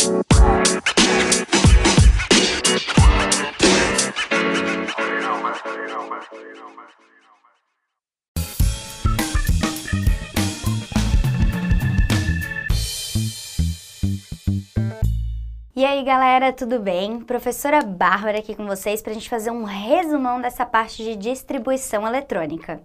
E aí galera, tudo bem? Professora Bárbara aqui com vocês para a gente fazer um resumão dessa parte de distribuição eletrônica.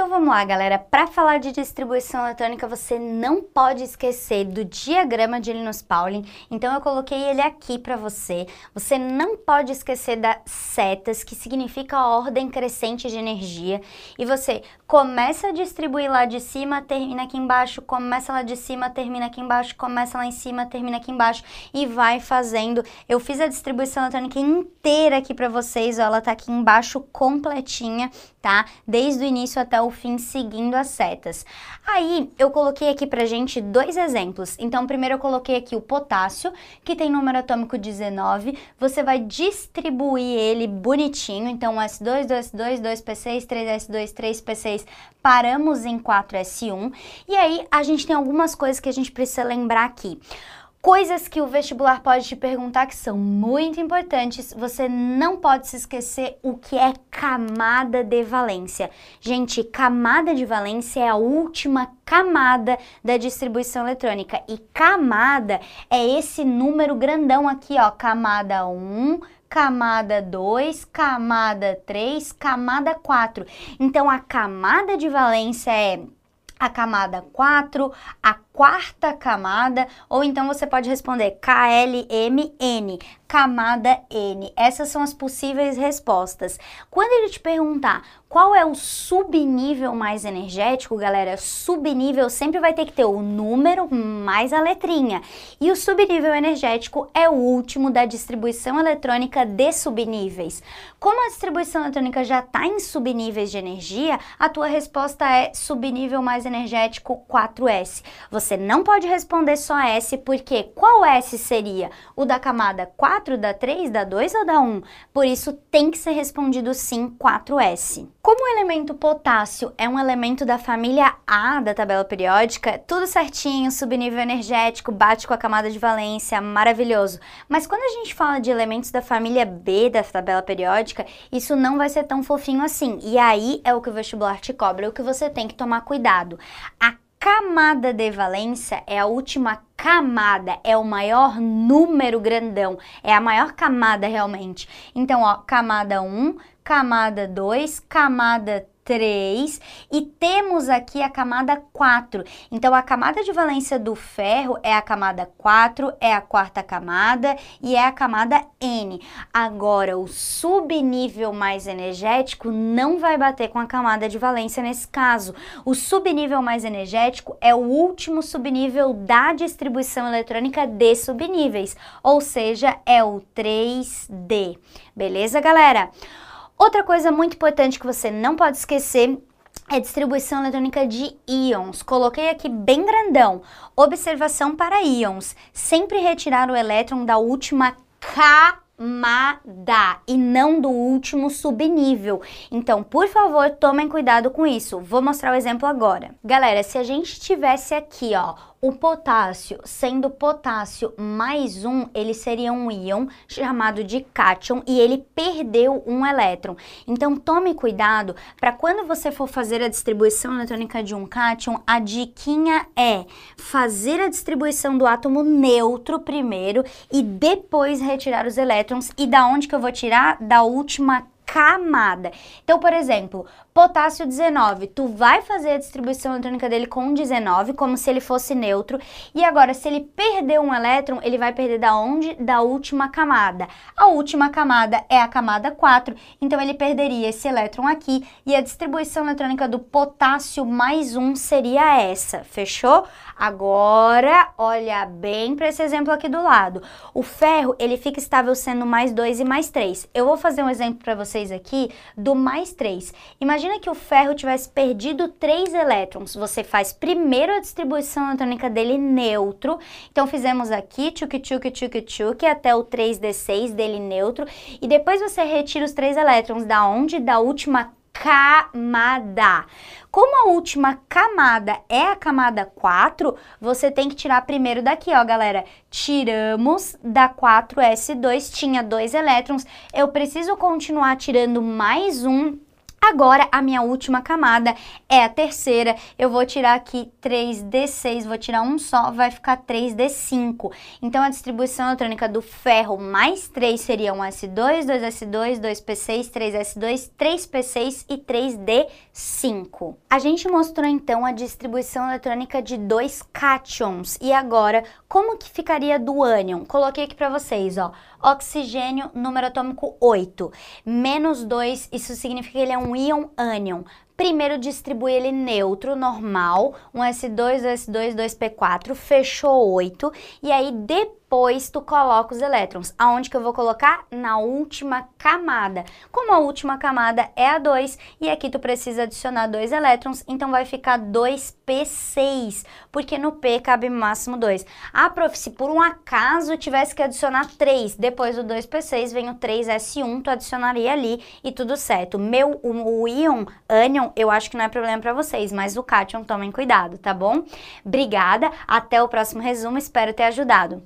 Então vamos lá, galera. Para falar de distribuição eletrônica, você não pode esquecer do diagrama de Linus Pauling. Então eu coloquei ele aqui para você. Você não pode esquecer das setas, que significa a ordem crescente de energia. E você começa a distribuir lá de cima, termina aqui embaixo, começa lá de cima, termina aqui embaixo, começa lá em cima, termina aqui embaixo e vai fazendo. Eu fiz a distribuição eletrônica inteira aqui para vocês, ó, ela tá aqui embaixo completinha, tá? Desde o início até o fim seguindo as setas. Aí eu coloquei aqui pra gente dois exemplos. Então, primeiro eu coloquei aqui o potássio, que tem número atômico 19. Você vai distribuir ele bonitinho. Então, S2, 2S2, 2P6, 3S2, 3P6, paramos em 4S1. E aí a gente tem algumas coisas que a gente precisa lembrar aqui. Coisas que o vestibular pode te perguntar que são muito importantes, você não pode se esquecer o que é camada de valência. Gente, camada de valência é a última camada da distribuição eletrônica e camada é esse número grandão aqui, ó, camada 1, camada 2, camada 3, camada 4. Então a camada de valência é a camada 4, a quarta camada, ou então você pode responder KLMN, camada N. Essas são as possíveis respostas. Quando ele te perguntar qual é o subnível mais energético, galera, subnível sempre vai ter que ter o número mais a letrinha. E o subnível energético é o último da distribuição eletrônica de subníveis. Como a distribuição eletrônica já está em subníveis de energia, a tua resposta é subnível mais energético 4S. Você não pode responder só S, porque qual S seria? O da camada 4, da 3, da 2 ou da 1? Por isso tem que ser respondido sim 4S. Como o elemento potássio é um elemento da família A da tabela periódica, tudo certinho, subnível energético, bate com a camada de valência, maravilhoso. Mas quando a gente fala de elementos da família B da tabela periódica, isso não vai ser tão fofinho assim. E aí é o que o vestibular te cobra, é o que você tem que tomar cuidado. Camada de valência é a última camada, é o maior número grandão, é a maior camada realmente. Então, ó, camada 1, camada 2, camada 3 e temos aqui a camada 4. Então, a camada de valência do ferro é a camada 4, é a quarta camada e é a camada N. Agora, o subnível mais energético não vai bater com a camada de valência nesse caso. O subnível mais energético é o último subnível da distribuição eletrônica de subníveis, ou seja, é o 3D. Beleza, galera? Outra coisa muito importante que você não pode esquecer é distribuição eletrônica de íons. Coloquei aqui bem grandão. Observação para íons. Sempre retirar o elétron da última camada e não do último subnível. Então, por favor, tomem cuidado com isso. Vou mostrar o exemplo agora. Galera, se a gente tivesse aqui, ó, o potássio, sendo potássio mais um, ele seria um íon chamado de cátion e ele perdeu um elétron. Então tome cuidado para quando você for fazer a distribuição eletrônica de um cátion, a diquinha é fazer a distribuição do átomo neutro primeiro e depois retirar os elétrons. E da onde que eu vou tirar? Da última camada. Então, por exemplo, potássio 19, tu vai fazer a distribuição eletrônica dele com 19, como se ele fosse neutro, e agora, se ele perder um elétron, ele vai perder da onde? Da última camada. A última camada é a camada 4, então ele perderia esse elétron aqui, e a distribuição eletrônica do potássio mais 1 seria essa, fechou? Agora, olha bem para esse exemplo aqui do lado. O ferro, ele fica estável sendo mais 2 e mais 3. Eu vou fazer um exemplo para vocês aqui do mais 3. Imagina que o ferro tivesse perdido 3 elétrons. Você faz primeiro a distribuição eletrônica dele neutro. Então, fizemos aqui tchuk tchuk tchuk tchuk até o 3d6 dele neutro. E depois você retira os 3 elétrons da onde? Da última camada. Como a última camada é a camada 4, você tem que tirar primeiro daqui, ó, galera. Tiramos da 4s2, tinha dois elétrons. Eu preciso continuar tirando mais um Agora, a minha última camada é a terceira. Eu vou tirar aqui 3D6, vou tirar um só, vai ficar 3D5. Então, a distribuição eletrônica do ferro mais 3 seria um S2, 2S2, 2P6, 3S2, 3P6 e 3D5. A gente mostrou, então, a distribuição eletrônica de dois cátions. E agora, como que ficaria do ânion? Coloquei aqui para vocês, ó. Oxigênio, número atômico 8. Menos 2, isso significa que ele é um íon ânion. Primeiro distribui ele neutro, normal, um S2, 2 S2, 2P4, fechou 8. E aí depois depois tu coloca os elétrons. Aonde que eu vou colocar? Na última camada. Como a última camada é a 2 e aqui tu precisa adicionar dois elétrons, então vai ficar 2p6, porque no P cabe máximo 2. Ah, prof, se por um acaso tivesse que adicionar 3, depois do 2p6 vem o 3s1, tu adicionaria ali e tudo certo. Meu, o, o íon ânion, eu acho que não é problema para vocês, mas o cátion tomem cuidado, tá bom? Obrigada, até o próximo resumo, espero ter ajudado.